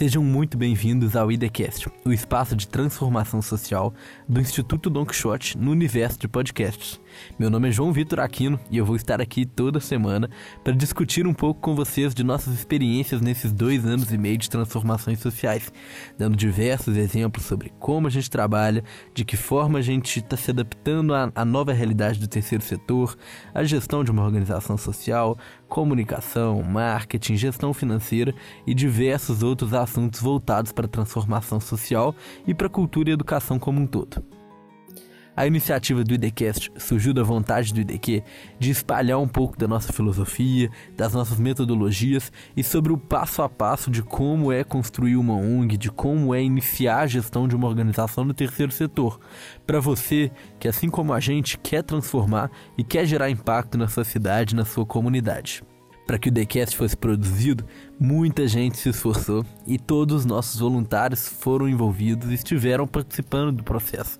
Sejam muito bem-vindos ao IDCast, o espaço de transformação social do Instituto Don Quixote no universo de podcasts. Meu nome é João Vitor Aquino e eu vou estar aqui toda semana para discutir um pouco com vocês de nossas experiências nesses dois anos e meio de transformações sociais, dando diversos exemplos sobre como a gente trabalha, de que forma a gente está se adaptando à, à nova realidade do terceiro setor, a gestão de uma organização social, comunicação, marketing, gestão financeira e diversos outros assuntos voltados para a transformação social e para a cultura e educação como um todo. A iniciativa do IDCast surgiu da vontade do IDQ de espalhar um pouco da nossa filosofia, das nossas metodologias e sobre o passo a passo de como é construir uma ONG, de como é iniciar a gestão de uma organização no terceiro setor. Para você que, assim como a gente, quer transformar e quer gerar impacto na sua cidade, na sua comunidade. Para que o TheCast fosse produzido, muita gente se esforçou e todos os nossos voluntários foram envolvidos e estiveram participando do processo.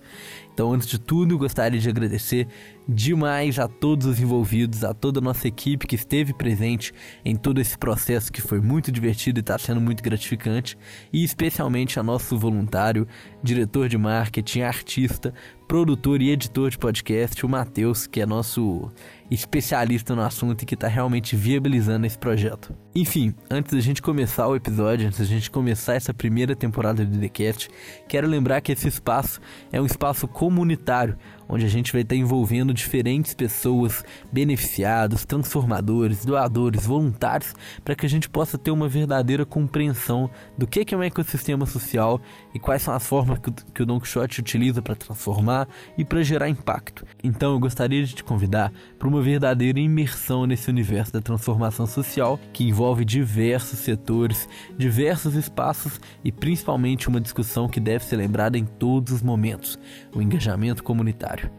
Então, antes de tudo, gostaria de agradecer demais a todos os envolvidos, a toda a nossa equipe que esteve presente em todo esse processo que foi muito divertido e está sendo muito gratificante, e especialmente a nosso voluntário, diretor de marketing, artista, produtor e editor de podcast, o Matheus, que é nosso especialista no assunto e que está realmente viabilizando esse projeto. Enfim, antes da gente começar o episódio, antes da gente começar essa primeira temporada do TheCast, quero lembrar que esse espaço é um espaço comunitário, onde a gente vai estar envolvendo diferentes pessoas, beneficiados, transformadores, doadores, voluntários, para que a gente possa ter uma verdadeira compreensão do que é um ecossistema social e quais são as formas que o Don Quixote utiliza para transformar e para gerar impacto. Então eu gostaria de te convidar para uma verdadeira imersão nesse universo da transformação social que envolve diversos setores, diversos espaços e principalmente uma discussão que deve ser lembrada em todos os momentos: o engajamento comunitário.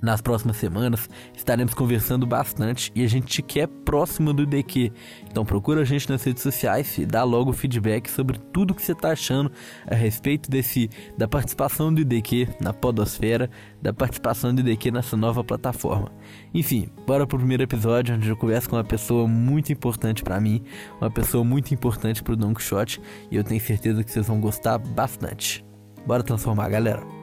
Nas próximas semanas estaremos conversando bastante e a gente te quer próximo do DQ. Então procura a gente nas redes sociais e dá logo feedback sobre tudo que você está achando a respeito desse da participação do IDQ na Podosfera, da participação do IDQ nessa nova plataforma. Enfim, bora pro primeiro episódio onde eu converso com uma pessoa muito importante para mim, uma pessoa muito importante para o Don Quixote e eu tenho certeza que vocês vão gostar bastante. Bora transformar, galera.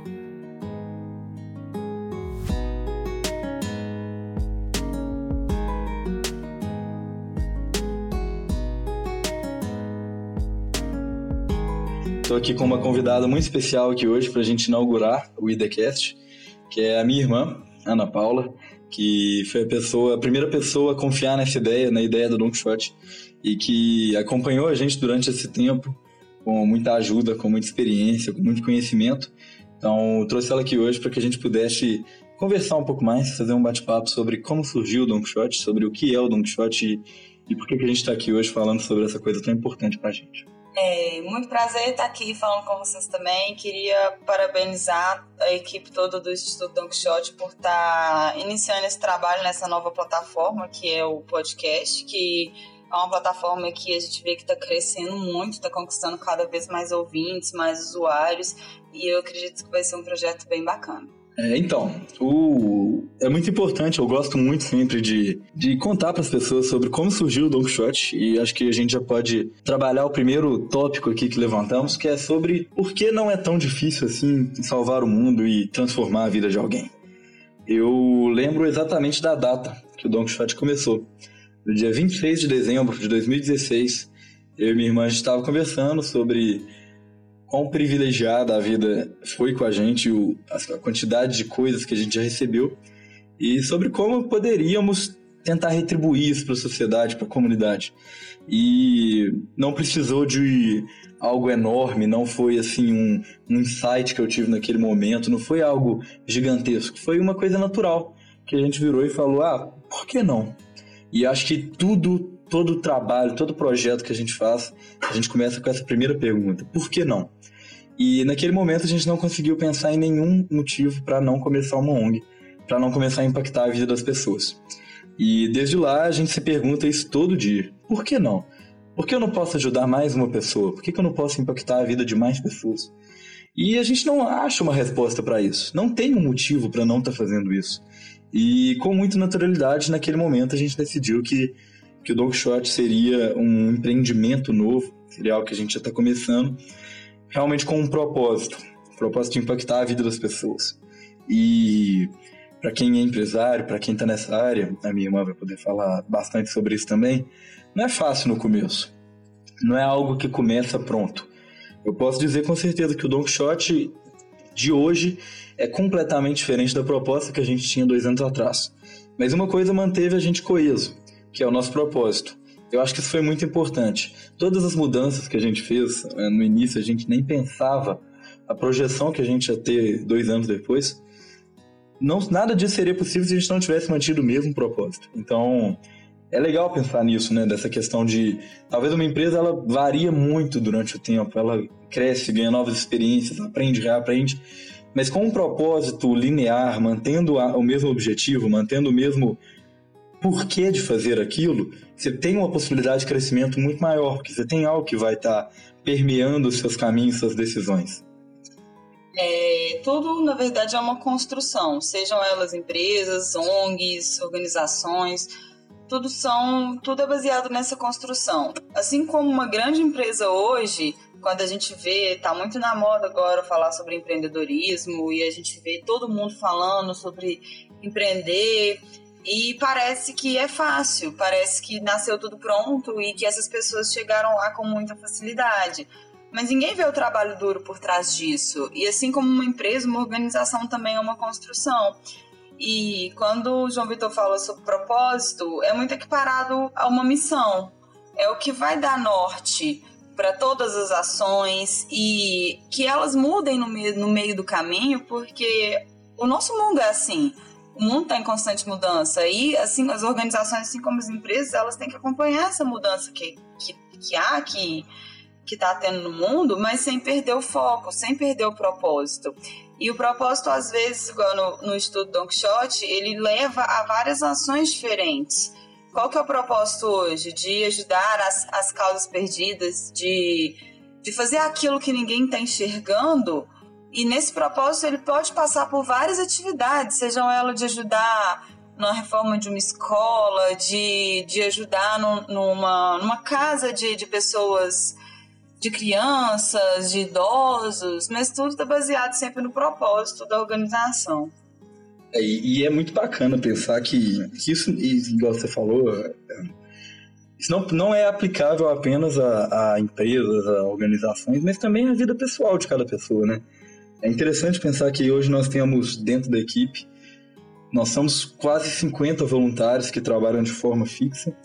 Estou aqui com uma convidada muito especial aqui hoje para a gente inaugurar o IDCast, que é a minha irmã, Ana Paula, que foi a pessoa, a primeira pessoa a confiar nessa ideia, na ideia do Don Quixote, e que acompanhou a gente durante esse tempo com muita ajuda, com muita experiência, com muito conhecimento. Então, trouxe ela aqui hoje para que a gente pudesse conversar um pouco mais, fazer um bate-papo sobre como surgiu o Don Quixote, sobre o que é o Don Quixote e, e por que, que a gente está aqui hoje falando sobre essa coisa tão importante para a gente. É, muito prazer estar aqui falando com vocês também. Queria parabenizar a equipe toda do Instituto Don Quixote por estar iniciando esse trabalho nessa nova plataforma que é o podcast, que é uma plataforma que a gente vê que está crescendo muito, está conquistando cada vez mais ouvintes, mais usuários, e eu acredito que vai ser um projeto bem bacana. É, então, o... é muito importante, eu gosto muito sempre de, de contar para as pessoas sobre como surgiu o Don Quixote e acho que a gente já pode trabalhar o primeiro tópico aqui que levantamos, que é sobre por que não é tão difícil assim salvar o mundo e transformar a vida de alguém. Eu lembro exatamente da data que o Don Quixote começou. No dia 26 de dezembro de 2016, eu e minha irmã estava conversando sobre quão privilegiada a vida foi com a gente, o, a quantidade de coisas que a gente já recebeu e sobre como poderíamos tentar retribuir isso para a sociedade, para a comunidade. E não precisou de algo enorme, não foi assim um, um insight que eu tive naquele momento, não foi algo gigantesco, foi uma coisa natural que a gente virou e falou: ah, por que não? E acho que tudo todo trabalho, todo projeto que a gente faz, a gente começa com essa primeira pergunta: por que não? E naquele momento a gente não conseguiu pensar em nenhum motivo para não começar uma ONG, para não começar a impactar a vida das pessoas. E desde lá a gente se pergunta isso todo dia: por que não? Por que eu não posso ajudar mais uma pessoa? Por que eu não posso impactar a vida de mais pessoas? E a gente não acha uma resposta para isso. Não tem um motivo para não estar tá fazendo isso. E com muita naturalidade, naquele momento, a gente decidiu que que o Quixote seria um empreendimento novo, seria algo que a gente já está começando, realmente com um propósito, um propósito de impactar a vida das pessoas. E para quem é empresário, para quem está nessa área, a minha irmã vai poder falar bastante sobre isso também, não é fácil no começo. Não é algo que começa pronto. Eu posso dizer com certeza que o Quixote de hoje é completamente diferente da proposta que a gente tinha dois anos atrás. Mas uma coisa manteve a gente coeso, que é o nosso propósito. Eu acho que isso foi muito importante. Todas as mudanças que a gente fez eh, no início, a gente nem pensava a projeção que a gente ia ter dois anos depois. Não, nada disso seria possível se a gente não tivesse mantido o mesmo propósito. Então, é legal pensar nisso, né? Dessa questão de talvez uma empresa ela varia muito durante o tempo, ela cresce, ganha novas experiências, aprende, reaprende, mas com um propósito linear, mantendo a, o mesmo objetivo, mantendo o mesmo porquê de fazer aquilo, você tem uma possibilidade de crescimento muito maior, porque você tem algo que vai estar tá permeando os seus caminhos, suas decisões. É, tudo, na verdade, é uma construção, sejam elas empresas, ONGs, organizações, tudo são tudo é baseado nessa construção. Assim como uma grande empresa hoje, quando a gente vê, tá muito na moda agora falar sobre empreendedorismo e a gente vê todo mundo falando sobre empreender e parece que é fácil, parece que nasceu tudo pronto e que essas pessoas chegaram lá com muita facilidade. Mas ninguém vê o trabalho duro por trás disso. E assim como uma empresa, uma organização também é uma construção. E quando o João Vitor fala sobre propósito, é muito equiparado a uma missão. É o que vai dar norte para todas as ações e que elas mudem no meio, no meio do caminho, porque o nosso mundo é assim. O mundo está em constante mudança e assim as organizações, assim como as empresas, elas têm que acompanhar essa mudança que, que, que há, que que está tendo no mundo, mas sem perder o foco, sem perder o propósito. E o propósito, às vezes, igual no, no estudo Don Quixote, ele leva a várias ações diferentes. Qual que é o propósito hoje? De ajudar as, as causas perdidas, de, de fazer aquilo que ninguém está enxergando. E nesse propósito ele pode passar por várias atividades, sejam elas de ajudar na reforma de uma escola, de, de ajudar no, numa, numa casa de, de pessoas de crianças, de idosos, mas tudo está baseado sempre no propósito da organização. É, e, é muito bacana pensar que, que isso, igual você falou, é, isso não, não é aplicável apenas a, a empresas, a organizações, mas também à vida pessoal de cada pessoa, né? É interessante pensar que hoje nós temos dentro da equipe, nós somos quase 50 voluntários que trabalham de forma fixa.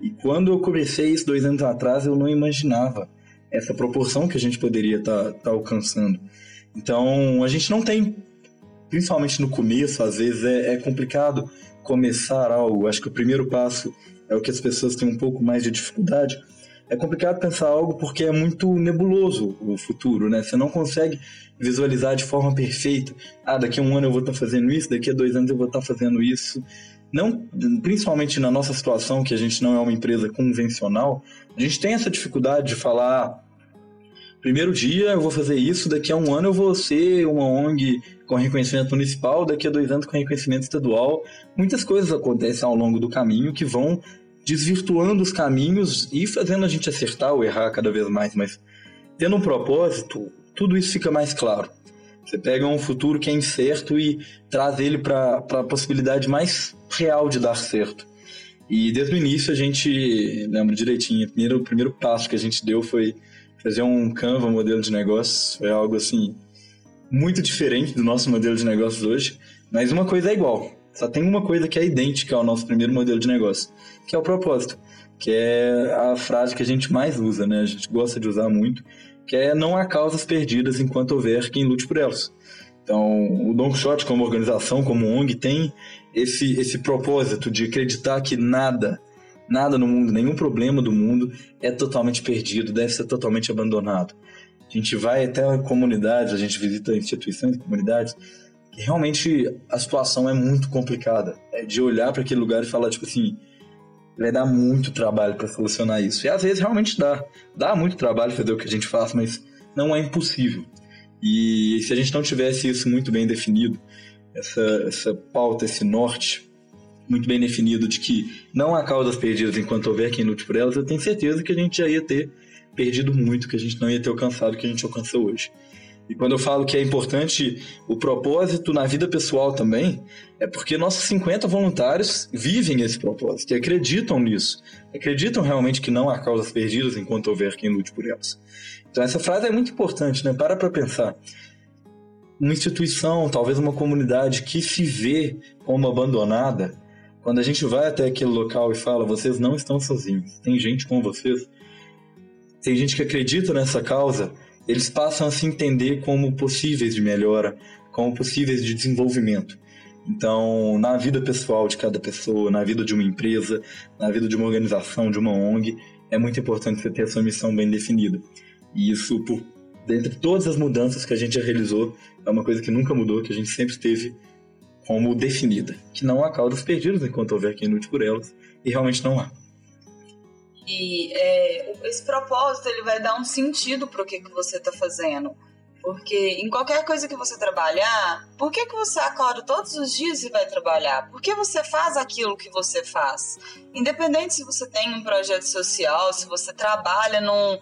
E quando eu comecei isso dois anos atrás, eu não imaginava essa proporção que a gente poderia estar tá, tá alcançando. Então, a gente não tem, principalmente no começo, às vezes é, é complicado começar algo. Acho que o primeiro passo é o que as pessoas têm um pouco mais de dificuldade. É complicado pensar algo porque é muito nebuloso o futuro, né? Você não consegue visualizar de forma perfeita. Ah, daqui a um ano eu vou estar tá fazendo isso, daqui a dois anos eu vou estar tá fazendo isso. Não, principalmente na nossa situação, que a gente não é uma empresa convencional, a gente tem essa dificuldade de falar primeiro dia eu vou fazer isso, daqui a um ano eu vou ser uma ONG com reconhecimento municipal, daqui a dois anos com reconhecimento estadual. Muitas coisas acontecem ao longo do caminho que vão desvirtuando os caminhos e fazendo a gente acertar ou errar cada vez mais, mas tendo um propósito, tudo isso fica mais claro. Você pega um futuro que é incerto e traz ele para a possibilidade mais real de dar certo. E desde o início a gente, lembra direitinho, o primeiro, o primeiro passo que a gente deu foi fazer um Canva modelo de negócios. Foi algo assim, muito diferente do nosso modelo de negócios hoje, mas uma coisa é igual. Só tem uma coisa que é idêntica ao nosso primeiro modelo de negócio, que é o propósito, que é a frase que a gente mais usa, né? A gente gosta de usar muito, que é não há causas perdidas enquanto houver quem lute por elas. Então, o Don Quixote como organização, como ONG, tem esse, esse propósito de acreditar que nada, nada no mundo, nenhum problema do mundo é totalmente perdido, deve ser totalmente abandonado. A gente vai até comunidades, a gente visita instituições, comunidades, que realmente a situação é muito complicada. É de olhar para aquele lugar e falar, tipo assim, vai dar muito trabalho para solucionar isso. E às vezes realmente dá. Dá muito trabalho fazer o que a gente faz, mas não é impossível. E se a gente não tivesse isso muito bem definido, essa, essa pauta, esse norte muito bem definido de que não há causas perdidas enquanto houver quem lute por elas, eu tenho certeza que a gente já ia ter perdido muito, que a gente não ia ter alcançado o que a gente alcançou hoje. E quando eu falo que é importante o propósito na vida pessoal também, é porque nossos 50 voluntários vivem esse propósito e acreditam nisso. Acreditam realmente que não há causas perdidas enquanto houver quem lute por elas. Então essa frase é muito importante, né? Para para pensar. Uma instituição, talvez uma comunidade que se vê como abandonada, quando a gente vai até aquele local e fala, vocês não estão sozinhos, tem gente com vocês, tem gente que acredita nessa causa, eles passam a se entender como possíveis de melhora, como possíveis de desenvolvimento. Então, na vida pessoal de cada pessoa, na vida de uma empresa, na vida de uma organização, de uma ONG, é muito importante você ter a sua missão bem definida. E isso, por, dentre todas as mudanças que a gente já realizou, é uma coisa que nunca mudou, que a gente sempre teve como definida. Que não há caudas perdidas enquanto houver quem lute por elas, e realmente não há. E é, esse propósito ele vai dar um sentido para o que, que você está fazendo. Porque em qualquer coisa que você trabalhar, por que, que você acorda todos os dias e vai trabalhar? Por que você faz aquilo que você faz? Independente se você tem um projeto social, se você trabalha num,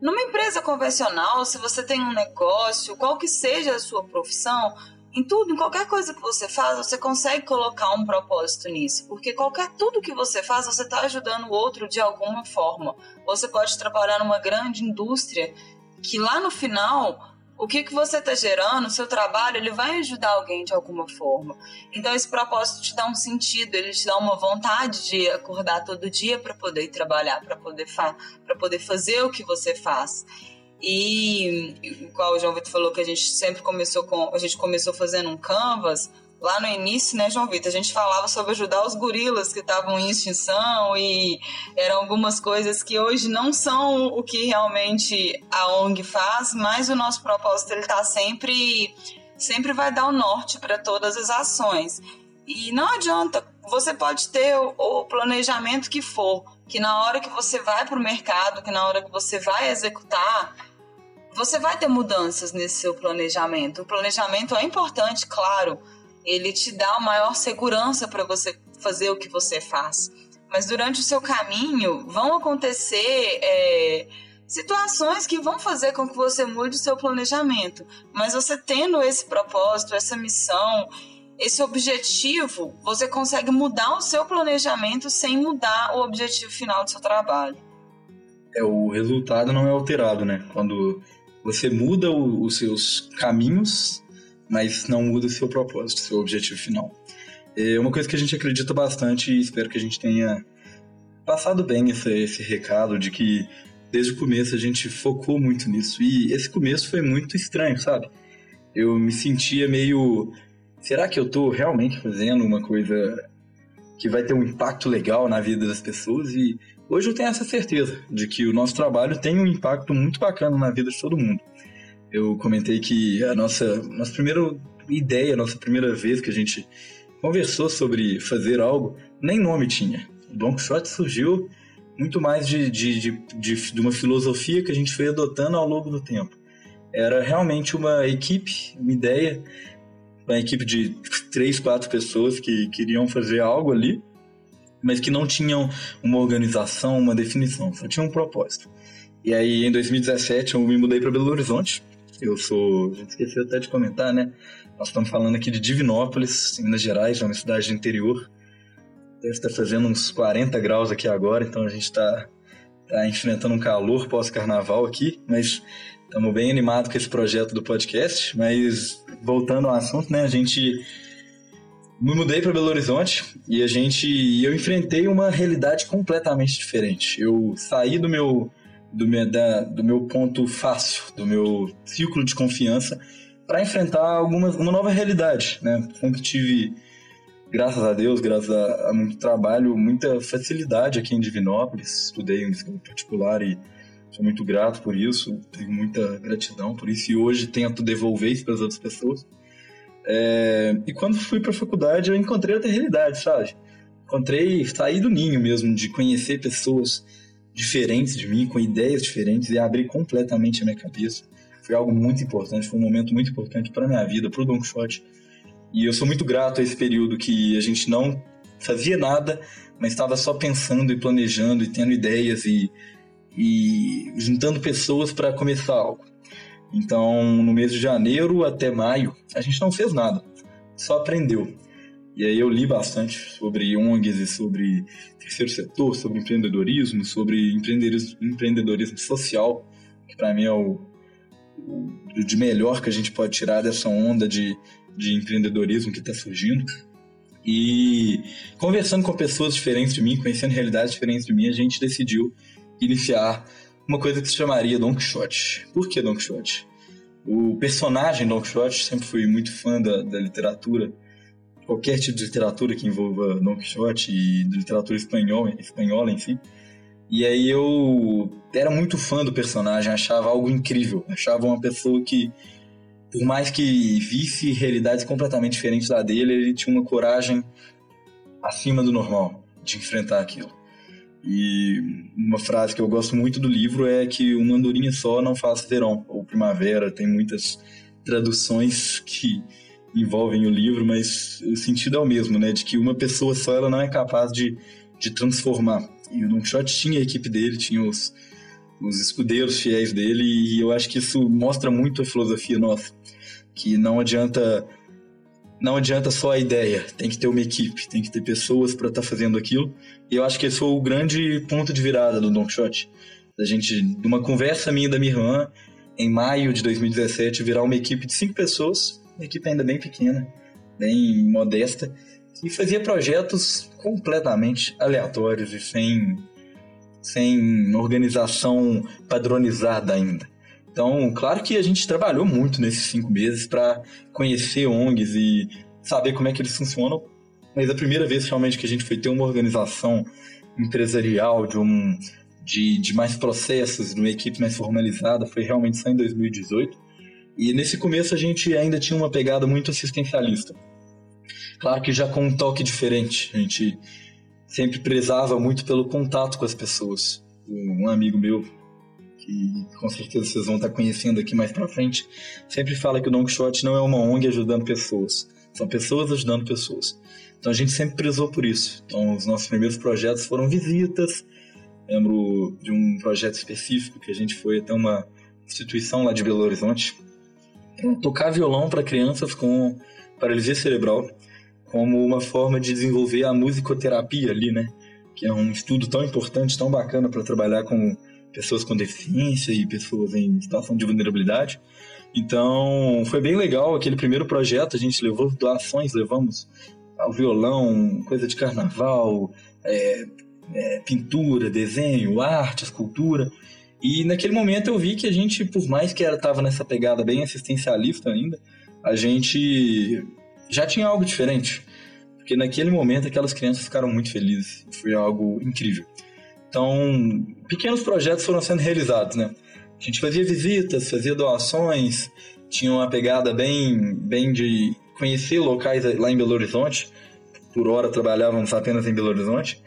numa empresa convencional, se você tem um negócio, qual que seja a sua profissão, em tudo, em qualquer coisa que você faz, você consegue colocar um propósito nisso, porque qualquer tudo que você faz, você está ajudando o outro de alguma forma. Você pode trabalhar numa grande indústria que lá no final, o que, que você está gerando, o seu trabalho, ele vai ajudar alguém de alguma forma. Então esse propósito te dá um sentido, ele te dá uma vontade de acordar todo dia para poder trabalhar, para poder, para poder fazer o que você faz. E igual o João Vitor falou que a gente sempre começou com. A gente começou fazendo um canvas. Lá no início, né, João Vitor, a gente falava sobre ajudar os gorilas que estavam em extinção e eram algumas coisas que hoje não são o que realmente a ONG faz, mas o nosso propósito ele tá sempre sempre vai dar o norte para todas as ações. E não adianta, você pode ter o, o planejamento que for, que na hora que você vai para o mercado, que na hora que você vai executar, você vai ter mudanças nesse seu planejamento. O planejamento é importante, claro, ele te dá maior segurança para você fazer o que você faz. Mas durante o seu caminho vão acontecer é, situações que vão fazer com que você mude o seu planejamento. Mas você tendo esse propósito, essa missão, esse objetivo, você consegue mudar o seu planejamento sem mudar o objetivo final do seu trabalho. É, o resultado não é alterado, né? Quando você muda o, os seus caminhos, mas não muda o seu propósito, seu objetivo final. É uma coisa que a gente acredita bastante e espero que a gente tenha passado bem esse, esse recado de que desde o começo a gente focou muito nisso. E esse começo foi muito estranho, sabe? Eu me sentia meio. Será que eu tô realmente fazendo uma coisa que vai ter um impacto legal na vida das pessoas? E Hoje eu tenho essa certeza de que o nosso trabalho tem um impacto muito bacana na vida de todo mundo. Eu comentei que a nossa, nossa primeira ideia, a nossa primeira vez que a gente conversou sobre fazer algo, nem nome tinha. O Don Quixote surgiu muito mais de, de, de, de, de uma filosofia que a gente foi adotando ao longo do tempo. Era realmente uma equipe, uma ideia, uma equipe de três, quatro pessoas que queriam fazer algo ali mas que não tinham uma organização, uma definição, só tinham um propósito. E aí, em 2017, eu me mudei para Belo Horizonte. Eu sou. A gente esqueceu até de comentar, né? Nós estamos falando aqui de Divinópolis, em Minas Gerais, é uma cidade de interior. Deve estar fazendo uns 40 graus aqui agora, então a gente está tá enfrentando um calor pós-carnaval aqui, mas estamos bem animados com esse projeto do podcast. Mas voltando ao assunto, né? A gente me mudei para Belo Horizonte e a gente eu enfrentei uma realidade completamente diferente. Eu saí do meu do meu, da, do meu ponto fácil, do meu círculo de confiança para enfrentar alguma uma nova realidade, né? Sempre tive graças a Deus, graças a, a, muito trabalho, muita facilidade aqui em Divinópolis. Estudei em escola particular e sou muito grato por isso, tenho muita gratidão por isso e hoje tento devolver isso para as outras pessoas. É, e quando fui para a faculdade, eu encontrei outra realidade, sabe? Encontrei, saí do ninho mesmo, de conhecer pessoas diferentes de mim, com ideias diferentes, e abrir completamente a minha cabeça. Foi algo muito importante, foi um momento muito importante para minha vida, para o Don Quixote. E eu sou muito grato a esse período que a gente não fazia nada, mas estava só pensando e planejando e tendo ideias e, e juntando pessoas para começar algo. Então, no mês de janeiro até maio, a gente não fez nada, só aprendeu. E aí eu li bastante sobre ONGs e sobre terceiro setor, sobre empreendedorismo, sobre empreendedorismo, social, que para mim é o, o, de melhor que a gente pode tirar dessa onda de, de empreendedorismo que está surgindo. E conversando com pessoas diferentes de mim, conhecendo realidades diferentes de mim, a gente decidiu iniciar uma coisa que se chamaria Don Quixote. Por que Don Quixote? O personagem Don Quixote, sempre fui muito fã da, da literatura, qualquer tipo de literatura que envolva Don Quixote e literatura espanhola, espanhola enfim. E aí eu era muito fã do personagem, achava algo incrível, achava uma pessoa que, por mais que visse realidades completamente diferentes da dele, ele tinha uma coragem acima do normal de enfrentar aquilo. E uma frase que eu gosto muito do livro é que uma andorinha só não faz verão ou primavera, tem muitas traduções que envolvem o livro, mas o sentido é o mesmo, né? De que uma pessoa só ela não é capaz de, de transformar. E o Don Quixote tinha a equipe dele, tinha os, os escudeiros fiéis dele, e eu acho que isso mostra muito a filosofia nossa. Que não adianta não adianta só a ideia, tem que ter uma equipe, tem que ter pessoas para estar tá fazendo aquilo. E eu acho que esse foi o grande ponto de virada do Don Quixote. Da gente, de uma conversa minha da minha irmã, em maio de 2017, virar uma equipe de cinco pessoas uma equipe ainda bem pequena, bem modesta, e fazia projetos completamente aleatórios e sem, sem organização padronizada ainda. Então, claro que a gente trabalhou muito nesses cinco meses para conhecer ONGs e saber como é que eles funcionam, mas a primeira vez realmente que a gente foi ter uma organização empresarial, de, um, de, de mais processos, de uma equipe mais formalizada, foi realmente só em 2018. E nesse começo a gente ainda tinha uma pegada muito assistencialista. Claro que já com um toque diferente. A gente sempre prezava muito pelo contato com as pessoas. Um amigo meu, que com certeza vocês vão estar conhecendo aqui mais pra frente, sempre fala que o Don Quixote não é uma ONG ajudando pessoas. São pessoas ajudando pessoas. Então a gente sempre prezou por isso. Então os nossos primeiros projetos foram visitas. Lembro de um projeto específico que a gente foi até uma instituição lá de Belo Horizonte, tocar violão para crianças com paralisia cerebral como uma forma de desenvolver a musicoterapia ali, né? Que é um estudo tão importante, tão bacana para trabalhar com pessoas com deficiência e pessoas em situação de vulnerabilidade. Então, foi bem legal aquele primeiro projeto. A gente levou doações, levamos ao violão, coisa de carnaval, é, é, pintura, desenho, arte, escultura. E naquele momento eu vi que a gente, por mais que estava nessa pegada bem assistencialista ainda, a gente já tinha algo diferente. Porque naquele momento aquelas crianças ficaram muito felizes. Foi algo incrível. Então, pequenos projetos foram sendo realizados, né? A gente fazia visitas, fazia doações, tinha uma pegada bem, bem de conhecer locais lá em Belo Horizonte. Por hora trabalhávamos apenas em Belo Horizonte.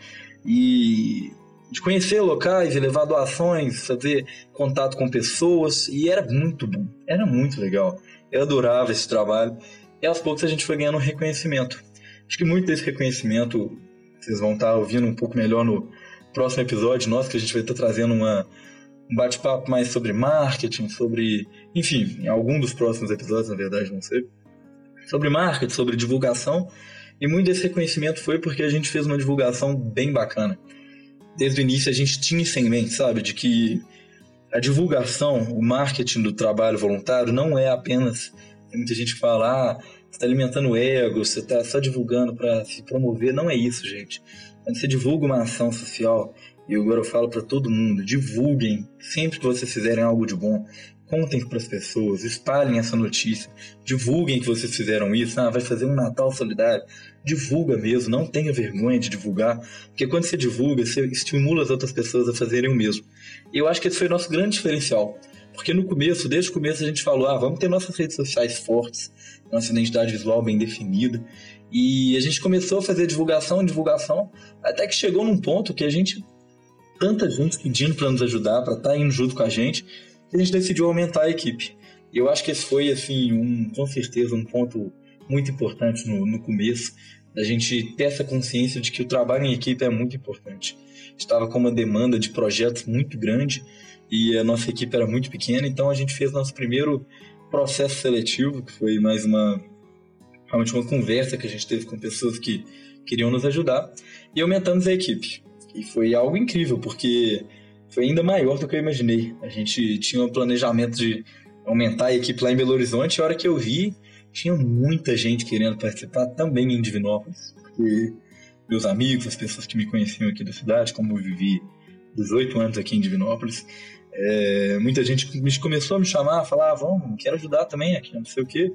E de conhecer locais, levar doações, fazer contato com pessoas, e era muito bom, era muito legal. Eu adorava esse trabalho, e aos poucos a gente foi ganhando reconhecimento. Acho que muito desse reconhecimento vocês vão estar ouvindo um pouco melhor no próximo episódio nosso, que a gente vai estar trazendo uma, um bate-papo mais sobre marketing, sobre. Enfim, em algum dos próximos episódios, na verdade, não sei. Sobre marketing, sobre divulgação. E muito desse reconhecimento foi porque a gente fez uma divulgação bem bacana desde o início a gente tinha isso em mente, sabe? De que a divulgação, o marketing do trabalho voluntário não é apenas. Tem muita gente que fala, ah, você está alimentando o ego, você está só divulgando para se promover. Não é isso, gente. Quando você divulga uma ação social, e agora eu falo para todo mundo, divulguem sempre que vocês fizerem algo de bom. Contem para as pessoas, espalhem essa notícia, divulguem que vocês fizeram isso. Ah, vai fazer um Natal solidário divulga mesmo, não tenha vergonha de divulgar, porque quando você divulga, você estimula as outras pessoas a fazerem o mesmo. E eu acho que esse foi o nosso grande diferencial, porque no começo, desde o começo a gente falou, ah, vamos ter nossas redes sociais fortes, nossa identidade visual bem definida, e a gente começou a fazer divulgação, divulgação, até que chegou num ponto que a gente, tanta gente pedindo para nos ajudar, para estar tá indo junto com a gente, que a gente decidiu aumentar a equipe. E eu acho que esse foi, assim, um, com certeza, um ponto muito importante no, no começo, da gente ter essa consciência de que o trabalho em equipe é muito importante. estava com uma demanda de projetos muito grande e a nossa equipe era muito pequena, então a gente fez nosso primeiro processo seletivo, que foi mais uma realmente uma conversa que a gente teve com pessoas que queriam nos ajudar e aumentamos a equipe. E foi algo incrível, porque foi ainda maior do que eu imaginei. A gente tinha um planejamento de aumentar a equipe lá em Belo Horizonte, e a hora que eu vi, tinha muita gente querendo participar também em Divinópolis, porque meus amigos, as pessoas que me conheciam aqui da cidade, como eu vivi 18 anos aqui em Divinópolis, é, muita gente começou a me chamar, a falar, ah, vamos, quero ajudar também aqui, não sei o quê.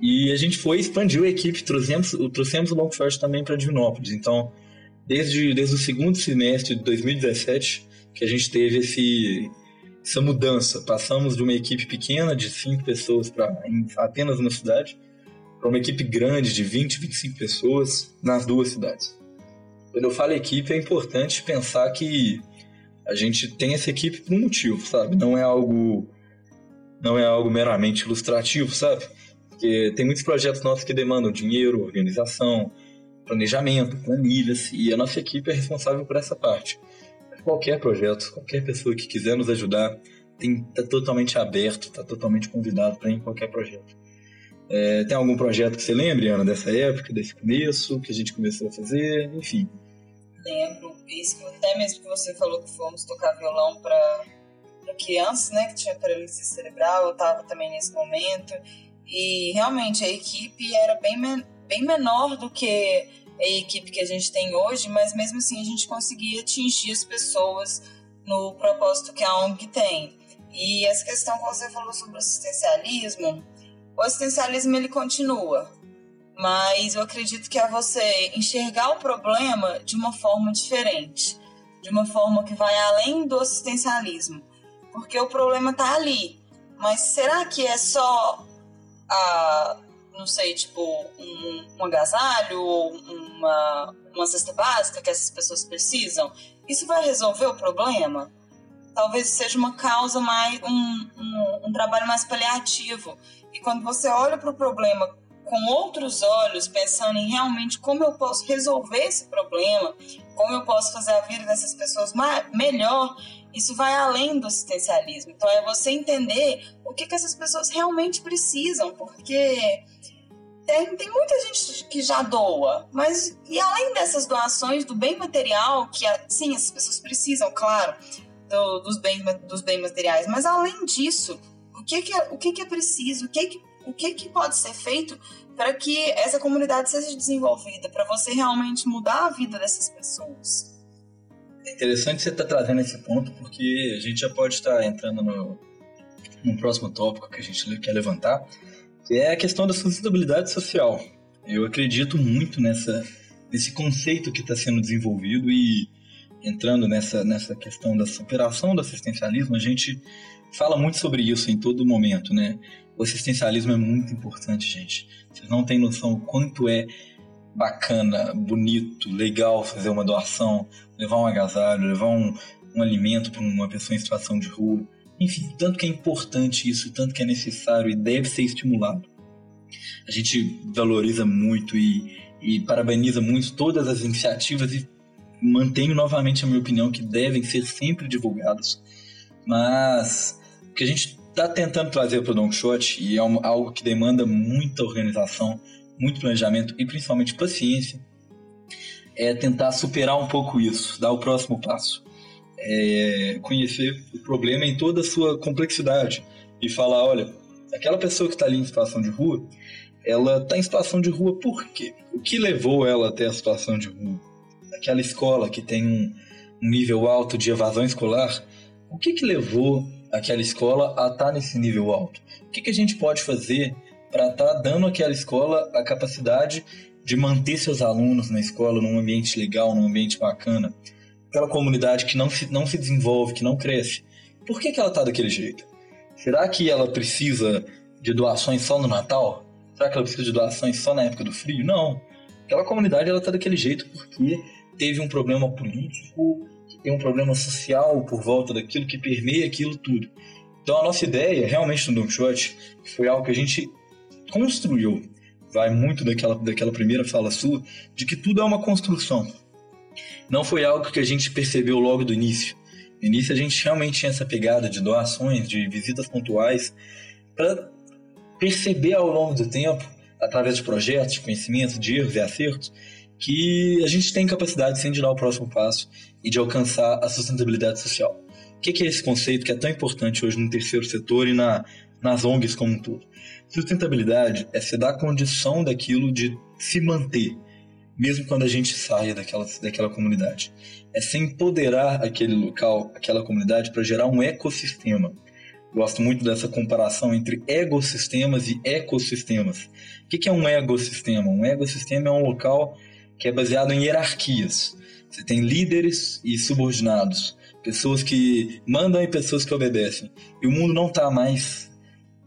E a gente foi, expandiu a equipe, trouxemos, trouxemos o Long Short também para Divinópolis. Então, desde, desde o segundo semestre de 2017, que a gente teve esse, essa mudança. Passamos de uma equipe pequena, de 5 pessoas, para apenas uma cidade, para uma equipe grande, de 20, 25 pessoas, nas duas cidades. Quando eu falo equipe, é importante pensar que a gente tem essa equipe por um motivo, sabe? Não é algo não é algo meramente ilustrativo, sabe? Porque tem muitos projetos nossos que demandam dinheiro, organização, planejamento, planilhas, e a nossa equipe é responsável por essa parte. Qualquer projeto, qualquer pessoa que quiser nos ajudar, está totalmente aberto, está totalmente convidado para ir em qualquer projeto. É, tem algum projeto que você lembre, Ana, dessa época, desse começo, que a gente começou a fazer, enfim? Lembro, isso até mesmo que você falou que fomos tocar violão para crianças, né, que tinha paralisia cerebral, eu estava também nesse momento, e realmente a equipe era bem, bem menor do que a equipe que a gente tem hoje, mas mesmo assim a gente conseguia atingir as pessoas no propósito que a ONG tem. E essa questão que você falou sobre o assistencialismo, o assistencialismo ele continua, mas eu acredito que é você enxergar o problema de uma forma diferente, de uma forma que vai além do assistencialismo, porque o problema está ali. Mas será que é só a, não sei, tipo, um, um agasalho ou uma, uma cesta básica que essas pessoas precisam, isso vai resolver o problema? Talvez seja uma causa mais, um, um, um trabalho mais paliativo. E quando você olha para o problema com outros olhos, pensando em realmente como eu posso resolver esse problema, como eu posso fazer a vida dessas pessoas mais, melhor, isso vai além do assistencialismo. Então é você entender o que, que essas pessoas realmente precisam, porque tem, tem muita gente que já doa, mas e além dessas doações do bem material, que sim, essas pessoas precisam, claro, do, dos, bens, dos bens materiais, mas além disso, o que, que, é, o que, que é preciso, o que, que, o que, que pode ser feito para que essa comunidade seja desenvolvida, para você realmente mudar a vida dessas pessoas. Interessante você estar tá trazendo esse ponto, porque a gente já pode estar entrando no, no próximo tópico que a gente quer levantar, que é a questão da sustentabilidade social. Eu acredito muito nessa, nesse conceito que está sendo desenvolvido e entrando nessa, nessa questão da superação do assistencialismo, a gente fala muito sobre isso em todo momento, né? O assistencialismo é muito importante, gente. Vocês não têm noção o quanto é bacana, bonito, legal fazer uma doação, levar um agasalho, levar um, um alimento para uma pessoa em situação de rua. Enfim, tanto que é importante isso, tanto que é necessário e deve ser estimulado. A gente valoriza muito e, e parabeniza muito todas as iniciativas e mantenho novamente a minha opinião que devem ser sempre divulgadas. Mas o que a gente está tentando trazer para o Don Quixote, e é algo que demanda muita organização, muito planejamento e principalmente paciência, é tentar superar um pouco isso, dar o próximo passo. É conhecer o problema em toda a sua complexidade e falar: olha, aquela pessoa que está ali em situação de rua, ela está em situação de rua por quê? O que levou ela até a situação de rua? Aquela escola que tem um, nível alto de evasão escolar, o que, que levou aquela escola a estar tá nesse nível alto? O que, que a gente pode fazer para estar tá dando àquela escola a capacidade de manter seus alunos na escola num ambiente legal, num ambiente bacana. Aquela comunidade que não se, não se desenvolve, que não cresce. Por que, que ela está daquele jeito? Será que ela precisa de doações só no Natal? Será que ela precisa de doações só na época do frio? Não. Aquela comunidade ela está daquele jeito porque teve um problema político, tem um problema social por volta daquilo que permeia aquilo tudo. Então a nossa ideia, realmente no Don Quixote, foi algo que a gente construiu, vai muito daquela, daquela primeira fala sua, de que tudo é uma construção. Não foi algo que a gente percebeu logo do início. No início a gente realmente tinha essa pegada de doações, de visitas pontuais, para perceber ao longo do tempo, através de projetos, de conhecimento, de erros e acertos, que a gente tem capacidade sim de dar o próximo passo e de alcançar a sustentabilidade social. O que é esse conceito que é tão importante hoje no terceiro setor e na, nas ONGs como um todo? Sustentabilidade é se dar condição daquilo de se manter, mesmo quando a gente saia daquela, daquela comunidade. É se empoderar aquele local, aquela comunidade, para gerar um ecossistema. Gosto muito dessa comparação entre ecossistemas e ecossistemas. O que é um ecossistema? Um ecossistema é um local que é baseado em hierarquias. Você tem líderes e subordinados, pessoas que mandam e pessoas que obedecem. E o mundo não está mais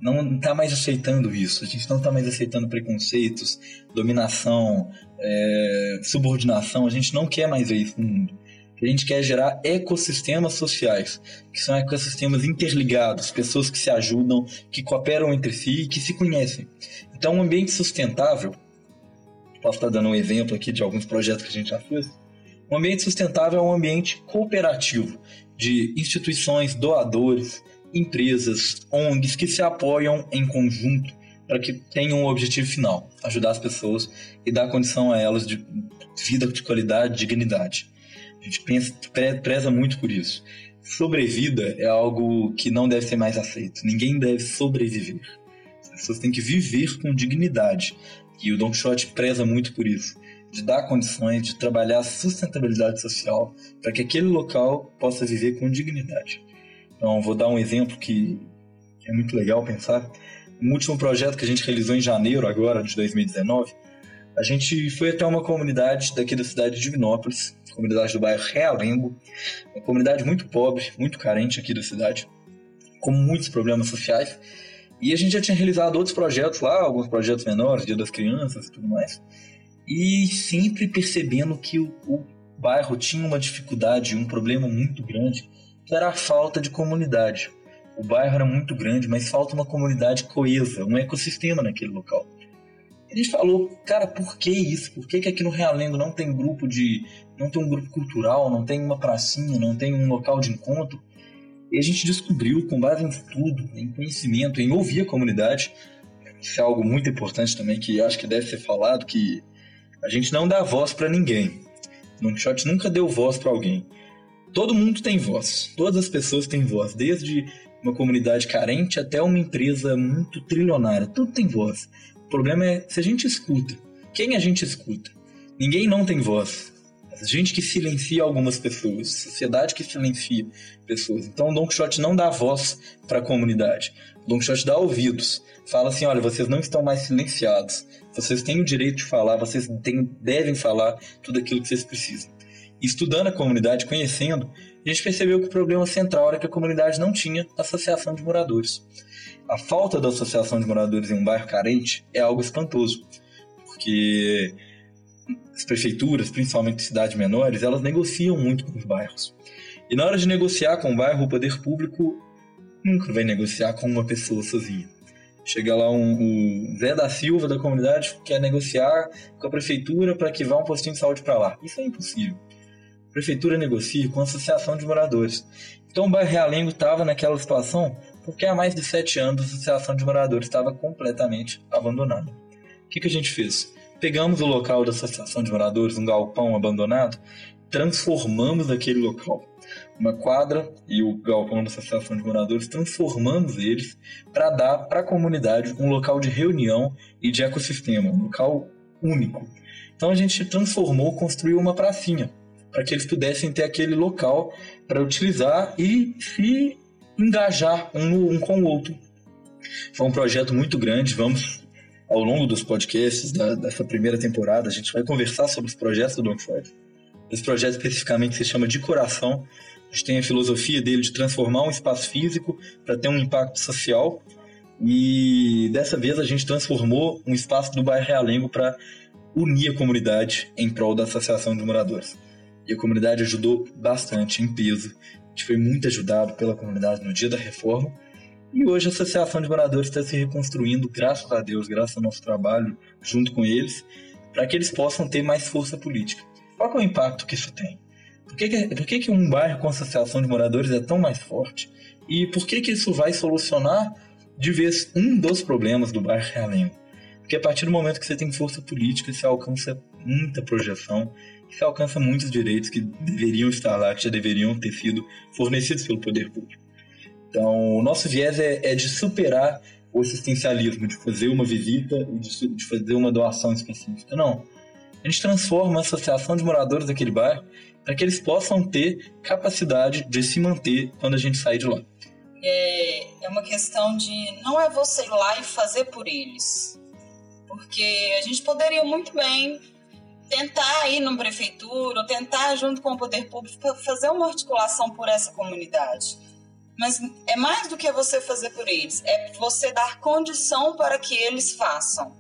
não está mais aceitando isso. A gente não está mais aceitando preconceitos, dominação, é, subordinação. A gente não quer mais ver isso no mundo. A gente quer gerar ecossistemas sociais, que são ecossistemas interligados, pessoas que se ajudam, que cooperam entre si e que se conhecem. Então, um ambiente sustentável posso estar dando um exemplo aqui de alguns projetos que a gente já fez. Um ambiente sustentável é um ambiente cooperativo de instituições, doadores, empresas, ONGs que se apoiam em conjunto para que tenham um objetivo final, ajudar as pessoas e dar condição a elas de vida de qualidade, dignidade. A gente pensa, preza muito por isso. Sobrevida é algo que não deve ser mais aceito. Ninguém deve sobreviver. As pessoas têm que viver com dignidade. E o Don Quixote preza muito por isso, de dar condições de trabalhar a sustentabilidade social para que aquele local possa viver com dignidade. Então, vou dar um exemplo que é muito legal pensar. No último projeto que a gente realizou em janeiro agora de 2019, a gente foi até uma comunidade daqui da cidade de Divinópolis, comunidade do bairro Realengo, uma comunidade muito pobre, muito carente aqui da cidade, com muitos problemas sociais, e a gente já tinha realizado outros projetos lá, alguns projetos menores, Dia das Crianças e tudo mais. E sempre percebendo que o, o bairro tinha uma dificuldade, um problema muito grande, era a falta de comunidade. O bairro era muito grande, mas falta uma comunidade coesa, um ecossistema naquele local. A gente falou, cara, por que isso? Por que, que aqui no Realengo não tem grupo de. não tem um grupo cultural, não tem uma pracinha, não tem um local de encontro? E a gente descobriu, com base em estudo, em conhecimento, em ouvir a comunidade, isso é algo muito importante também que acho que deve ser falado, que a gente não dá voz para ninguém. Quixote nunca deu voz para alguém. Todo mundo tem voz, todas as pessoas têm voz, desde uma comunidade carente até uma empresa muito trilionária, tudo tem voz. O problema é se a gente escuta. Quem a gente escuta? Ninguém não tem voz gente que silencia algumas pessoas, sociedade que silencia pessoas. Então o Don Quixote não dá voz para a comunidade. O Don Quixote dá ouvidos. Fala assim: olha, vocês não estão mais silenciados. Vocês têm o direito de falar, vocês têm, devem falar tudo aquilo que vocês precisam. Estudando a comunidade, conhecendo, a gente percebeu que o problema central era que a comunidade não tinha associação de moradores. A falta da associação de moradores em um bairro carente é algo espantoso, porque as prefeituras, principalmente cidades menores, elas negociam muito com os bairros. E na hora de negociar com o bairro, o poder público nunca vai negociar com uma pessoa sozinha. Chega lá um, o Zé da Silva da comunidade quer negociar com a prefeitura para que vá um postinho de saúde para lá. Isso é impossível. Prefeitura negocia com a associação de moradores. Então o bairro Realengo estava naquela situação porque há mais de sete anos a associação de moradores estava completamente abandonada. O que, que a gente fez? Pegamos o local da associação de moradores, um galpão abandonado, transformamos aquele local, uma quadra e o galpão da associação de moradores, transformamos eles para dar para a comunidade um local de reunião e de ecossistema, um local único. Então a gente transformou, construiu uma pracinha para que eles pudessem ter aquele local para utilizar e se engajar um, um com o outro. Foi um projeto muito grande, vamos ao longo dos podcasts da, dessa primeira temporada, a gente vai conversar sobre os projetos do Don Quixote. Esse projeto especificamente se chama De Coração. A gente tem a filosofia dele de transformar um espaço físico para ter um impacto social. E dessa vez a gente transformou um espaço do bairro Realengo para unir a comunidade em prol da associação de moradores. E a comunidade ajudou bastante, em peso. A gente foi muito ajudado pela comunidade no dia da reforma e hoje a Associação de Moradores está se reconstruindo, graças a Deus, graças ao nosso trabalho junto com eles, para que eles possam ter mais força política. qual é o impacto que isso tem? Por que, que, por que, que um bairro com associação de moradores é tão mais forte? E por que, que isso vai solucionar de vez um dos problemas do bairro realengo? Porque a partir do momento que você tem força política, você alcança muita projeção, você alcança muitos direitos que deveriam estar lá, que já deveriam ter sido fornecidos pelo poder público. Então, o nosso viés é, é de superar o assistencialismo, de fazer uma visita e de, de fazer uma doação específica. Não. A gente transforma a associação de moradores daquele bairro para que eles possam ter capacidade de se manter quando a gente sair de lá. É, é uma questão de não é você ir lá e fazer por eles. Porque a gente poderia muito bem tentar ir numa prefeitura, ou tentar, junto com o poder público, fazer uma articulação por essa comunidade. Mas é mais do que você fazer por eles, é você dar condição para que eles façam.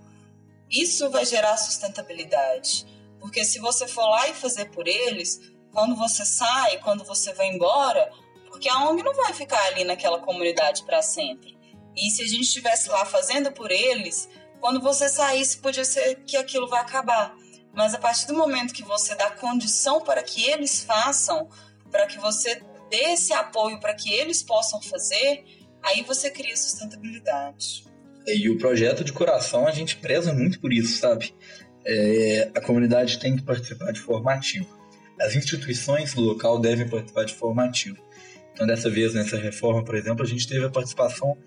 Isso vai gerar sustentabilidade. Porque se você for lá e fazer por eles, quando você sai, quando você vai embora, porque a ONG não vai ficar ali naquela comunidade para sempre. E se a gente estivesse lá fazendo por eles, quando você saísse, podia ser que aquilo vai acabar. Mas a partir do momento que você dá condição para que eles façam, para que você dê esse apoio para que eles possam fazer, aí você cria sustentabilidade. E o projeto de coração a gente preza muito por isso, sabe? É, a comunidade tem que participar de formativo. As instituições do local devem participar de formativo. Então, dessa vez, nessa reforma, por exemplo, a gente teve a participação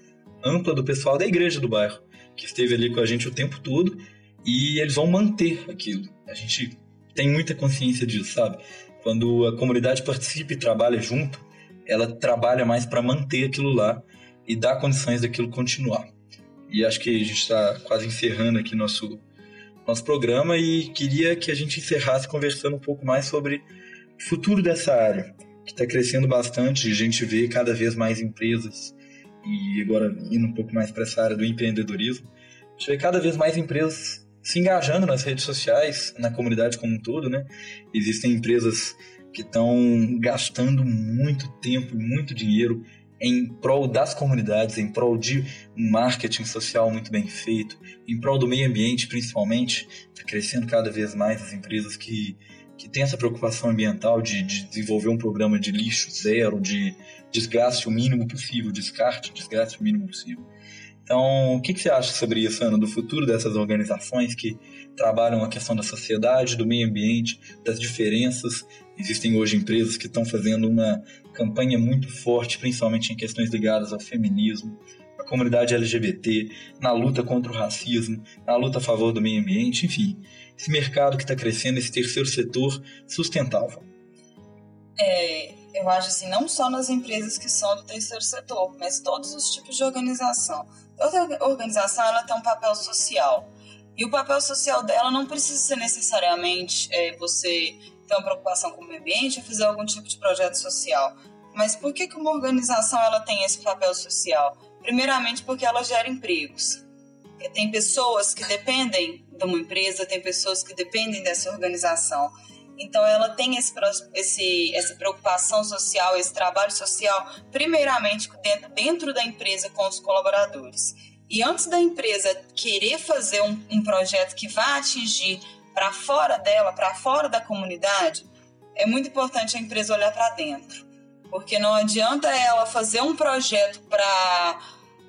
ampla do pessoal da igreja do bairro, que esteve ali com a gente o tempo todo, e eles vão manter aquilo. A gente tem muita consciência disso, sabe? Quando a comunidade participa e trabalha junto, ela trabalha mais para manter aquilo lá e dar condições daquilo continuar. E acho que a gente está quase encerrando aqui nosso nosso programa e queria que a gente encerrasse conversando um pouco mais sobre o futuro dessa área, que está crescendo bastante. A gente vê cada vez mais empresas e agora indo um pouco mais para essa área do empreendedorismo, a gente vê cada vez mais empresas se engajando nas redes sociais, na comunidade como um todo, né? Existem empresas que estão gastando muito tempo, muito dinheiro em prol das comunidades, em prol de um marketing social muito bem feito, em prol do meio ambiente principalmente. Está crescendo cada vez mais as empresas que, que têm essa preocupação ambiental de, de desenvolver um programa de lixo zero, de desgaste o mínimo possível, descarte, desgaste o mínimo possível. Então, o que, que você acha sobre isso, Ana, do futuro dessas organizações que trabalham a questão da sociedade, do meio ambiente, das diferenças? Existem hoje empresas que estão fazendo uma campanha muito forte, principalmente em questões ligadas ao feminismo, à comunidade LGBT, na luta contra o racismo, na luta a favor do meio ambiente, enfim, esse mercado que está crescendo, esse terceiro setor sustentável. É, eu acho assim, não só nas empresas que são do terceiro setor, mas todos os tipos de organização. Toda organização ela tem um papel social. E o papel social dela não precisa ser necessariamente é, você ter uma preocupação com o meio ambiente ou fazer algum tipo de projeto social. Mas por que, que uma organização ela tem esse papel social? Primeiramente porque ela gera empregos. Tem pessoas que dependem de uma empresa, tem pessoas que dependem dessa organização. Então, ela tem esse, esse, essa preocupação social, esse trabalho social, primeiramente dentro, dentro da empresa com os colaboradores. E antes da empresa querer fazer um, um projeto que vá atingir para fora dela, para fora da comunidade, é muito importante a empresa olhar para dentro. Porque não adianta ela fazer um projeto para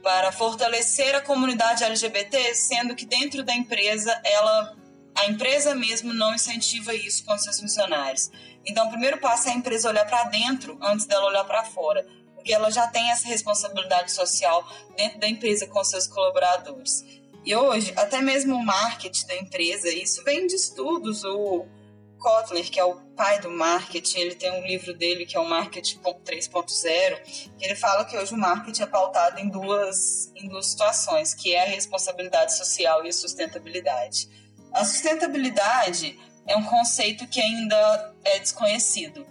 para fortalecer a comunidade LGBT, sendo que dentro da empresa ela a empresa mesmo não incentiva isso com seus funcionários. Então, o primeiro passo é a empresa olhar para dentro antes dela olhar para fora, porque ela já tem essa responsabilidade social dentro da empresa com seus colaboradores. E hoje, até mesmo o marketing da empresa, isso vem de estudos. O Kotler, que é o pai do marketing, ele tem um livro dele que é o Marketing 3.0, que ele fala que hoje o marketing é pautado em duas, em duas situações, que é a responsabilidade social e a sustentabilidade. A sustentabilidade é um conceito que ainda é desconhecido,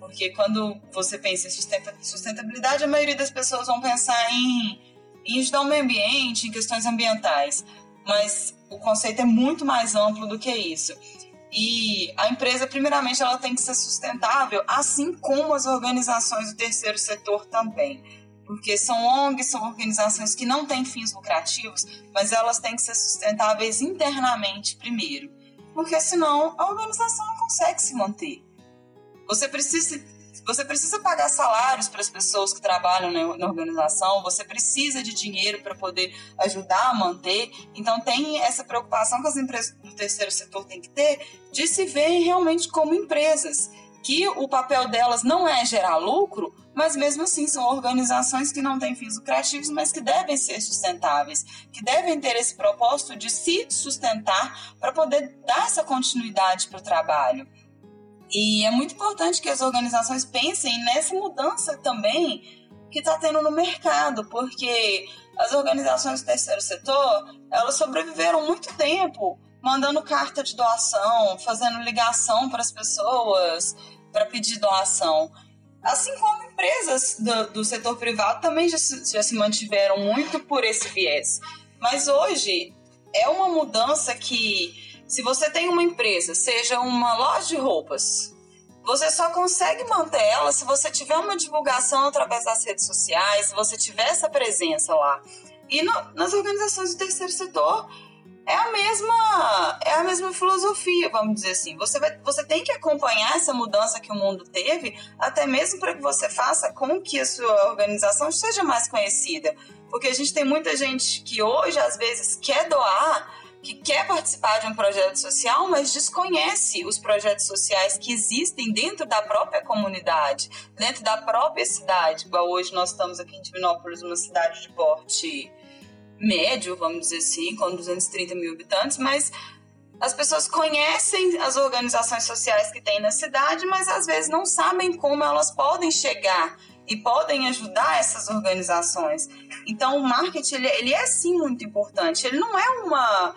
porque quando você pensa em sustentabilidade, a maioria das pessoas vão pensar em, em ajudar o meio ambiente, em questões ambientais, mas o conceito é muito mais amplo do que isso. E a empresa, primeiramente, ela tem que ser sustentável, assim como as organizações do terceiro setor também porque são ONGs, são organizações que não têm fins lucrativos, mas elas têm que ser sustentáveis internamente primeiro, porque senão a organização não consegue se manter. Você precisa você precisa pagar salários para as pessoas que trabalham na, na organização, você precisa de dinheiro para poder ajudar a manter. Então, tem essa preocupação que as empresas do terceiro setor têm que ter de se verem realmente como empresas, que o papel delas não é gerar lucro, mas mesmo assim são organizações que não têm fins lucrativos, mas que devem ser sustentáveis, que devem ter esse propósito de se sustentar para poder dar essa continuidade para o trabalho. E é muito importante que as organizações pensem nessa mudança também que está tendo no mercado, porque as organizações do terceiro setor elas sobreviveram muito tempo mandando carta de doação, fazendo ligação para as pessoas para pedir doação. Assim como empresas do, do setor privado também já se, já se mantiveram muito por esse viés. Mas hoje é uma mudança que se você tem uma empresa, seja uma loja de roupas, você só consegue manter ela se você tiver uma divulgação através das redes sociais, se você tiver essa presença lá. E no, nas organizações do terceiro setor é a mesma é a mesma filosofia, vamos dizer assim. Você vai, você tem que acompanhar essa mudança que o mundo teve, até mesmo para que você faça com que a sua organização seja mais conhecida, porque a gente tem muita gente que hoje às vezes quer doar que quer participar de um projeto social, mas desconhece os projetos sociais que existem dentro da própria comunidade, dentro da própria cidade. Igual hoje nós estamos aqui em Divinópolis, uma cidade de porte médio, vamos dizer assim, com 230 mil habitantes, mas as pessoas conhecem as organizações sociais que tem na cidade, mas às vezes não sabem como elas podem chegar e podem ajudar essas organizações. Então, o marketing ele, ele é sim muito importante. Ele não é uma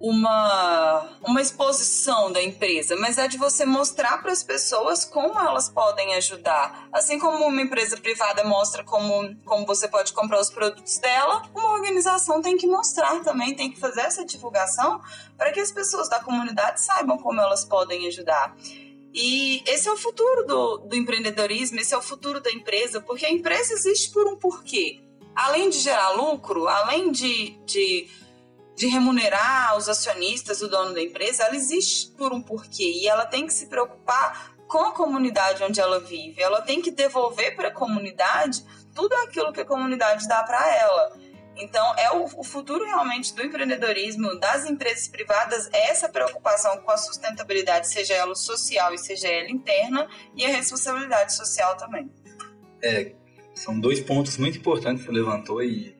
uma, uma exposição da empresa, mas é de você mostrar para as pessoas como elas podem ajudar. Assim como uma empresa privada mostra como, como você pode comprar os produtos dela, uma organização tem que mostrar também, tem que fazer essa divulgação para que as pessoas da comunidade saibam como elas podem ajudar. E esse é o futuro do, do empreendedorismo, esse é o futuro da empresa, porque a empresa existe por um porquê. Além de gerar lucro, além de, de de remunerar os acionistas, o dono da empresa, ela existe por um porquê e ela tem que se preocupar com a comunidade onde ela vive. Ela tem que devolver para a comunidade tudo aquilo que a comunidade dá para ela. Então, é o, futuro realmente do empreendedorismo, das empresas privadas, é essa preocupação com a sustentabilidade, seja ela social e seja ela interna, e a responsabilidade social também. É, são dois pontos muito importantes que você levantou e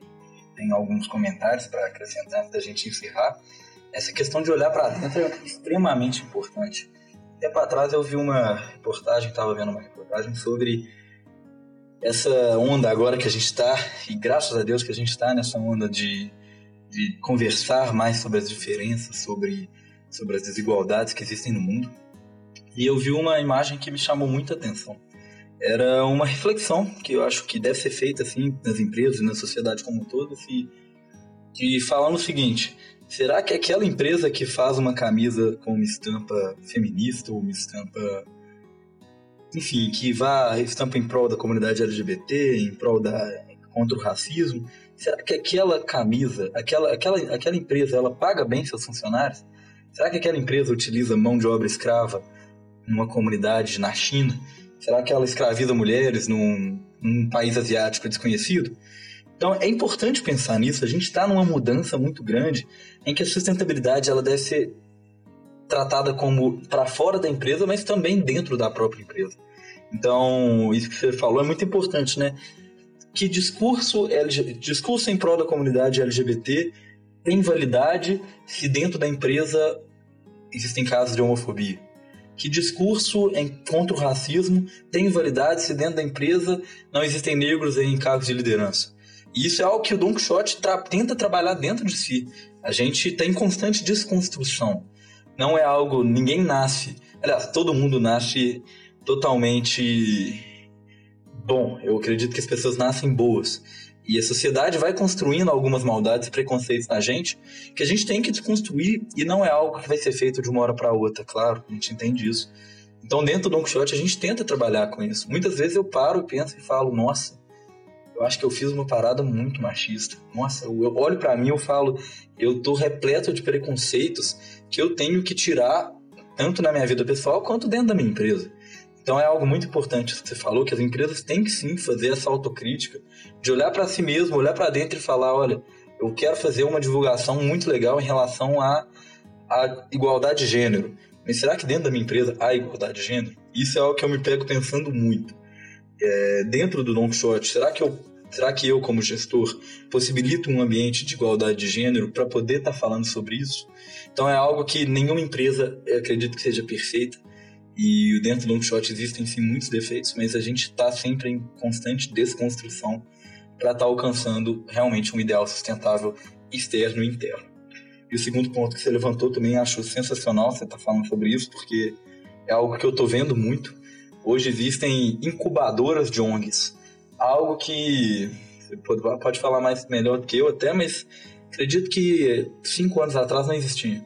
tem alguns comentários para acrescentar antes da gente encerrar. Essa questão de olhar para dentro é extremamente importante. Tempo atrás eu vi uma reportagem, estava vendo uma reportagem sobre essa onda agora que a gente está, e graças a Deus que a gente está nessa onda de, de conversar mais sobre as diferenças, sobre, sobre as desigualdades que existem no mundo. E eu vi uma imagem que me chamou muita atenção era uma reflexão que eu acho que deve ser feita assim nas empresas e na sociedade como um todo, e, e falando o seguinte: será que aquela empresa que faz uma camisa com uma estampa feminista ou uma estampa enfim, que vá estampa em prol da comunidade LGBT, em prol da contra o racismo, será que aquela camisa, aquela, aquela, aquela empresa, ela paga bem seus funcionários? Será que aquela empresa utiliza mão de obra escrava numa comunidade na China? Será que ela escraviza mulheres num, num país asiático desconhecido? Então é importante pensar nisso. A gente está numa mudança muito grande em que a sustentabilidade ela deve ser tratada como para fora da empresa, mas também dentro da própria empresa. Então isso que você falou é muito importante, né? Que discurso discurso em prol da comunidade LGBT tem validade se dentro da empresa existem casos de homofobia? Que discurso em, contra o racismo tem validade se dentro da empresa não existem negros em cargos de liderança. E isso é algo que o Don Quixote tra tenta trabalhar dentro de si. A gente está em constante desconstrução. Não é algo. Ninguém nasce. Aliás, todo mundo nasce totalmente bom. Eu acredito que as pessoas nascem boas. E a sociedade vai construindo algumas maldades e preconceitos na gente que a gente tem que desconstruir e não é algo que vai ser feito de uma hora para outra, claro, a gente entende isso. Então, dentro do Don Quixote, a gente tenta trabalhar com isso. Muitas vezes eu paro, penso e falo, nossa, eu acho que eu fiz uma parada muito machista. Nossa, eu olho para mim e falo, eu tô repleto de preconceitos que eu tenho que tirar tanto na minha vida pessoal quanto dentro da minha empresa. Então é algo muito importante que você falou, que as empresas têm que sim fazer essa autocrítica, de olhar para si mesmo, olhar para dentro e falar, olha, eu quero fazer uma divulgação muito legal em relação à, à igualdade de gênero. Mas será que dentro da minha empresa há igualdade de gênero? Isso é algo que eu me pego pensando muito. É, dentro do Long Shot, será que eu Será que eu, como gestor, possibilito um ambiente de igualdade de gênero para poder estar tá falando sobre isso? Então é algo que nenhuma empresa, acredito que seja perfeita. E dentro do Longshot existem sim muitos defeitos, mas a gente está sempre em constante desconstrução para estar tá alcançando realmente um ideal sustentável externo e interno. E o segundo ponto que você levantou também acho sensacional você estar tá falando sobre isso, porque é algo que eu estou vendo muito. Hoje existem incubadoras de ONGs, algo que você pode, pode falar mais melhor do que eu até, mas acredito que cinco anos atrás não existia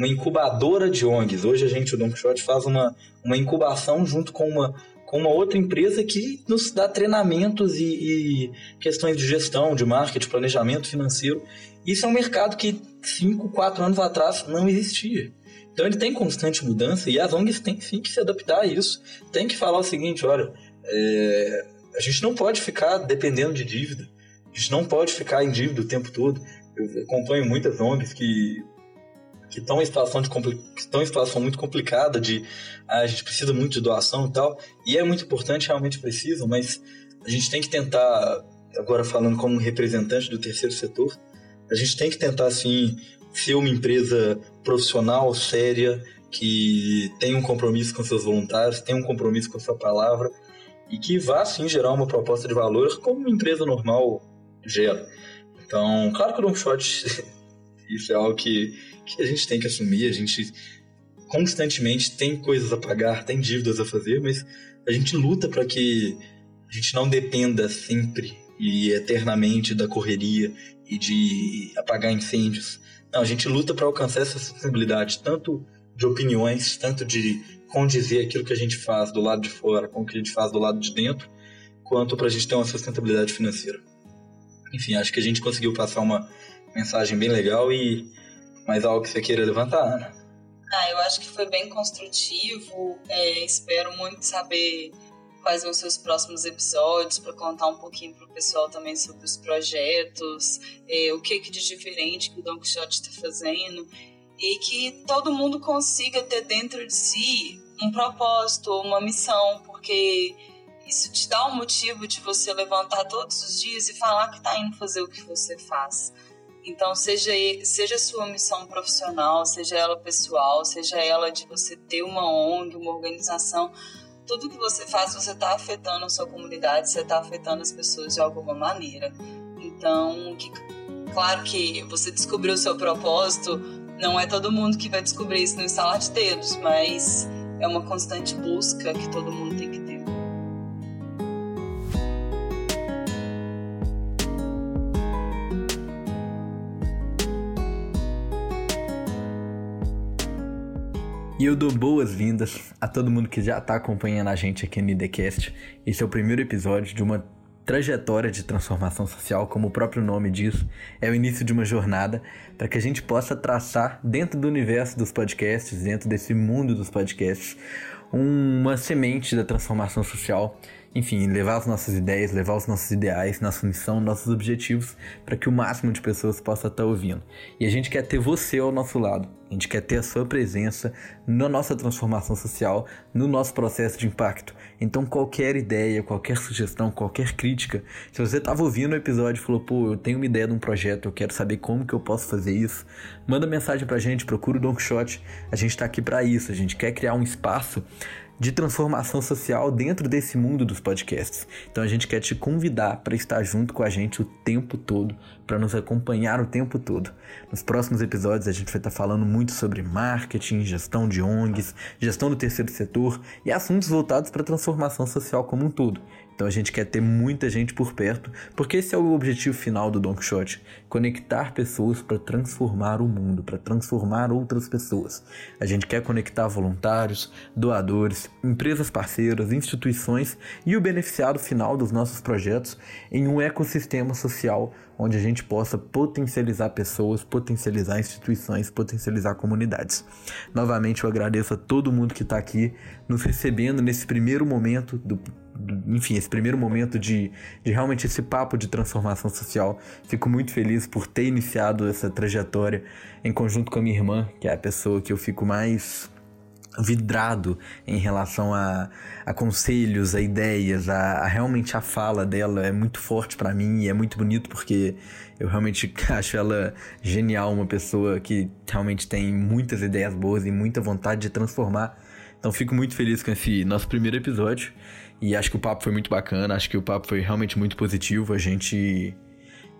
uma incubadora de ONGs. Hoje a gente, o Don Quixote, faz uma, uma incubação junto com uma, com uma outra empresa que nos dá treinamentos e, e questões de gestão, de marketing, planejamento financeiro. Isso é um mercado que 5, 4 anos atrás não existia. Então ele tem constante mudança e as ONGs têm sim que se adaptar a isso. Tem que falar o seguinte, olha, é, a gente não pode ficar dependendo de dívida. A gente não pode ficar em dívida o tempo todo. Eu acompanho muitas ONGs que que estão em situação, de que estão em situação muito complicada de ah, a gente precisa muito de doação e tal, e é muito importante, realmente precisa, mas a gente tem que tentar, agora falando como representante do terceiro setor, a gente tem que tentar, assim, ser uma empresa profissional, séria, que tem um compromisso com seus voluntários, tem um compromisso com a sua palavra, e que vá, sim, gerar uma proposta de valor como uma empresa normal gera. Então, claro que o Long Shot, isso é algo que que a gente tem que assumir, a gente constantemente tem coisas a pagar, tem dívidas a fazer, mas a gente luta para que a gente não dependa sempre e eternamente da correria e de apagar incêndios. Não, a gente luta para alcançar essa sustentabilidade, tanto de opiniões, tanto de condizer aquilo que a gente faz do lado de fora com o que a gente faz do lado de dentro, quanto para a gente ter uma sustentabilidade financeira. Enfim, acho que a gente conseguiu passar uma mensagem bem legal e mais algo que você queira levantar, Ana? Ah, eu acho que foi bem construtivo. É, espero muito saber quais vão ser os próximos episódios para contar um pouquinho para o pessoal também sobre os projetos, é, o que, que de diferente que o Don Quixote está fazendo e que todo mundo consiga ter dentro de si um propósito, uma missão, porque isso te dá um motivo de você levantar todos os dias e falar que está indo fazer o que você faz. Então, seja, seja sua missão profissional, seja ela pessoal, seja ela de você ter uma ONG, uma organização, tudo que você faz, você está afetando a sua comunidade, você está afetando as pessoas de alguma maneira. Então, que, claro que você descobriu o seu propósito, não é todo mundo que vai descobrir isso no instalar de dedos, mas é uma constante busca que todo mundo tem E eu dou boas-vindas a todo mundo que já está acompanhando a gente aqui no IDCast. Esse é o primeiro episódio de uma trajetória de transformação social, como o próprio nome diz, é o início de uma jornada para que a gente possa traçar dentro do universo dos podcasts, dentro desse mundo dos podcasts, uma semente da transformação social enfim, levar as nossas ideias, levar os nossos ideais, nossa missão, nossos objetivos para que o máximo de pessoas possa estar ouvindo. E a gente quer ter você ao nosso lado. A gente quer ter a sua presença na nossa transformação social, no nosso processo de impacto. Então, qualquer ideia, qualquer sugestão, qualquer crítica, se você estava ouvindo o episódio e falou, pô, eu tenho uma ideia de um projeto, eu quero saber como que eu posso fazer isso, manda mensagem pra gente, procura o Don Quixote. A gente está aqui para isso, a gente quer criar um espaço de transformação social dentro desse mundo dos podcasts. Então a gente quer te convidar para estar junto com a gente o tempo todo, para nos acompanhar o tempo todo. Nos próximos episódios a gente vai estar falando muito sobre marketing, gestão de ONGs, gestão do terceiro setor e assuntos voltados para a transformação social como um todo. Então a gente quer ter muita gente por perto, porque esse é o objetivo final do Don Quixote: conectar pessoas para transformar o mundo, para transformar outras pessoas. A gente quer conectar voluntários, doadores, empresas parceiras, instituições e o beneficiado final dos nossos projetos em um ecossistema social onde a gente possa potencializar pessoas, potencializar instituições, potencializar comunidades. Novamente, eu agradeço a todo mundo que está aqui nos recebendo nesse primeiro momento do, enfim, esse primeiro momento de, de realmente esse papo de transformação social. Fico muito feliz por ter iniciado essa trajetória em conjunto com a minha irmã, que é a pessoa que eu fico mais vidrado em relação a, a conselhos, a ideias, a, a, realmente a fala dela é muito forte para mim e é muito bonito porque eu realmente acho ela genial, uma pessoa que realmente tem muitas ideias boas e muita vontade de transformar. Então fico muito feliz com esse nosso primeiro episódio. E acho que o papo foi muito bacana, acho que o papo foi realmente muito positivo, a gente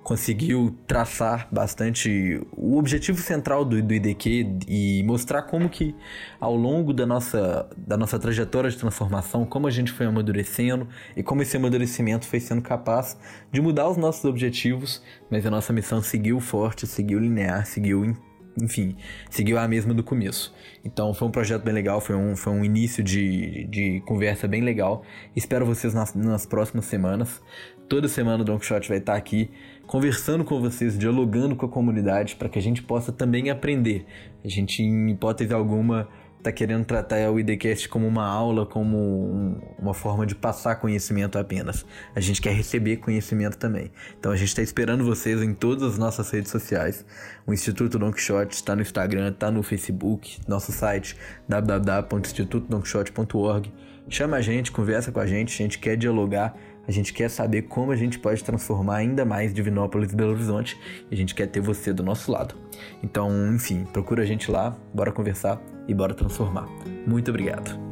conseguiu traçar bastante o objetivo central do, do IDQ e mostrar como que ao longo da nossa, da nossa trajetória de transformação, como a gente foi amadurecendo e como esse amadurecimento foi sendo capaz de mudar os nossos objetivos, mas a nossa missão seguiu forte, seguiu linear, seguiu enfim, seguiu a mesma do começo. Então foi um projeto bem legal, foi um, foi um início de, de conversa bem legal. Espero vocês nas, nas próximas semanas. Toda semana o Don Quixote vai estar aqui conversando com vocês, dialogando com a comunidade para que a gente possa também aprender. A gente, em hipótese alguma, está querendo tratar o IDCast como uma aula, como um, uma forma de passar conhecimento apenas. A gente quer receber conhecimento também. Então a gente está esperando vocês em todas as nossas redes sociais. O Instituto Don Quixote está no Instagram, está no Facebook, nosso site www.institutodonquixote.org. Chama a gente, conversa com a gente, a gente quer dialogar a gente quer saber como a gente pode transformar ainda mais Divinópolis e Belo Horizonte e a gente quer ter você do nosso lado. Então, enfim, procura a gente lá, bora conversar e bora transformar. Muito obrigado.